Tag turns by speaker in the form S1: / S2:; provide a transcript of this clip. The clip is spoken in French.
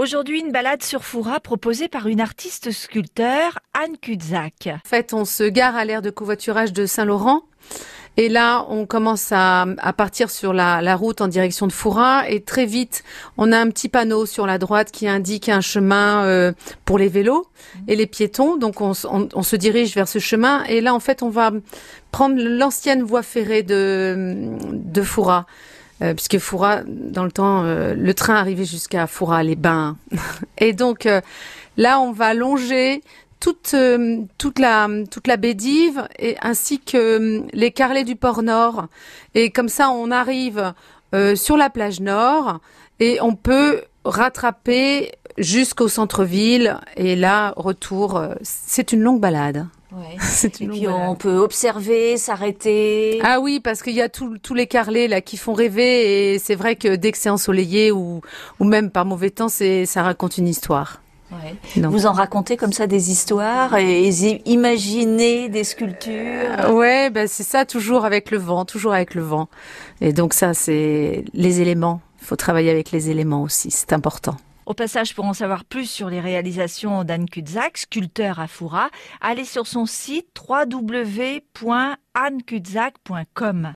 S1: Aujourd'hui, une balade sur Foura proposée par une artiste sculpteur, Anne Kuzak.
S2: En fait, on se gare à l'aire de covoiturage de Saint-Laurent. Et là, on commence à, partir sur la, route en direction de Foura et très vite, on a un petit panneau sur la droite qui indique un chemin euh, pour les vélos et les piétons. Donc, on, se dirige vers ce chemin et là, en fait, on va prendre l'ancienne voie ferrée de, de Foura. Euh, puisque Foura, dans le temps, euh, le train arrivait jusqu'à Foura, les bains. et donc, là, on va longer toute euh, toute la toute la baie d'Ive et ainsi que euh, les carrelets du port Nord et comme ça on arrive euh, sur la plage Nord et on peut rattraper jusqu'au centre-ville et là retour c'est une longue balade.
S1: Ouais. et puis on peut observer, s'arrêter.
S2: Ah oui, parce qu'il y a tous les carrelets là qui font rêver et c'est vrai que dès que c'est ensoleillé ou, ou même par mauvais temps, c'est ça raconte une histoire.
S1: Vous en racontez comme ça des histoires et imaginez des sculptures?
S2: Euh, ouais, ben c'est ça toujours avec le vent, toujours avec le vent. Et donc ça, c'est les éléments. Il faut travailler avec les éléments aussi, c'est important.
S1: Au passage, pour en savoir plus sur les réalisations d'Anne Kutzak, sculpteur à Foura, allez sur son site www.annekutzak.com.